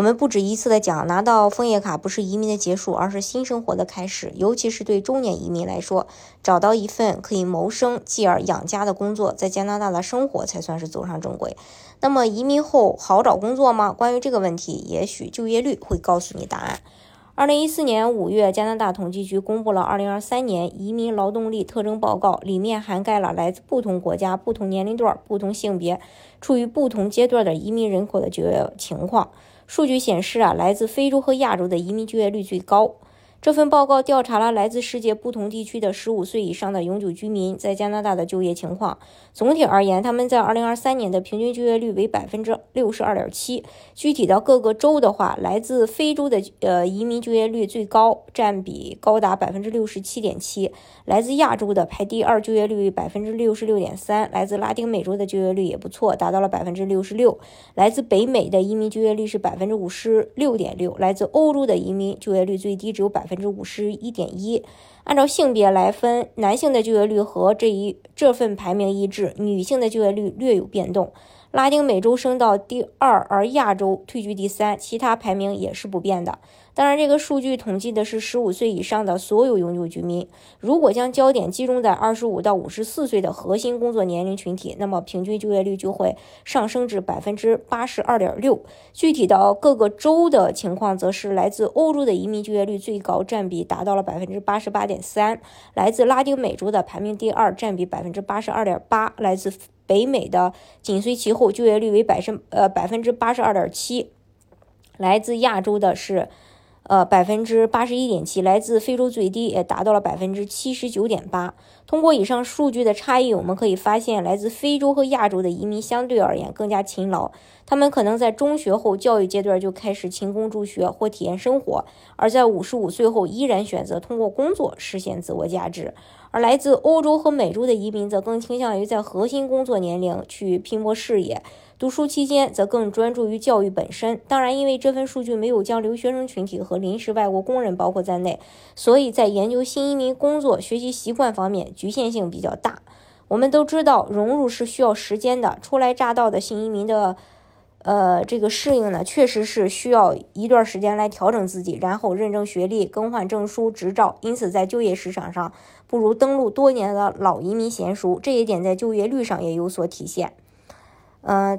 我们不止一次的讲，拿到枫叶卡不是移民的结束，而是新生活的开始。尤其是对中年移民来说，找到一份可以谋生，继而养家的工作，在加拿大的生活才算是走上正轨。那么，移民后好找工作吗？关于这个问题，也许就业率会告诉你答案。二零一四年五月，加拿大统计局公布了二零二三年移民劳动力特征报告，里面涵盖了来自不同国家、不同年龄段、不同性别、处于不同阶段的移民人口的就业情况。数据显示啊，来自非洲和亚洲的移民就业率最高。这份报告调查了来自世界不同地区的十五岁以上的永久居民在加拿大的就业情况。总体而言，他们在二零二三年的平均就业率为百分之六十二点七。具体到各个州的话，来自非洲的呃移民就业率最高，占比高达百分之六十七点七。来自亚洲的排第二，就业率百分之六十六点三。来自拉丁美洲的就业率也不错，达到了百分之六十六。来自北美的移民就业率是百分之五十六点六。来自欧洲的移民就业率最低只有百。百分之五十一点一，按照性别来分，男性的就业率和这一这份排名一致，女性的就业率略有变动。拉丁美洲升到第二，而亚洲退居第三，其他排名也是不变的。当然，这个数据统计的是十五岁以上的所有永久居民。如果将焦点集中在二十五到五十四岁的核心工作年龄群体，那么平均就业率就会上升至百分之八十二点六。具体到各个州的情况，则是来自欧洲的移民就业率最高，占比达到了百分之八十八点三；来自拉丁美洲的排名第二，占比百分之八十二点八；来自北美的紧随其后，就业率为百分呃百分之八十二点七；来自亚洲的是。呃，百分之八十一点七来自非洲最低，也达到了百分之七十九点八。通过以上数据的差异，我们可以发现，来自非洲和亚洲的移民相对而言更加勤劳，他们可能在中学后教育阶段就开始勤工助学或体验生活，而在五十五岁后依然选择通过工作实现自我价值。而来自欧洲和美洲的移民则更倾向于在核心工作年龄去拼搏事业，读书期间则更专注于教育本身。当然，因为这份数据没有将留学生群体和临时外国工人包括在内，所以在研究新移民工作、学习习惯方面局限性比较大。我们都知道，融入是需要时间的。初来乍到的新移民的。呃，这个适应呢，确实是需要一段时间来调整自己，然后认证学历、更换证书、执照。因此，在就业市场上，不如登陆多年的老移民娴熟。这一点在就业率上也有所体现。呃，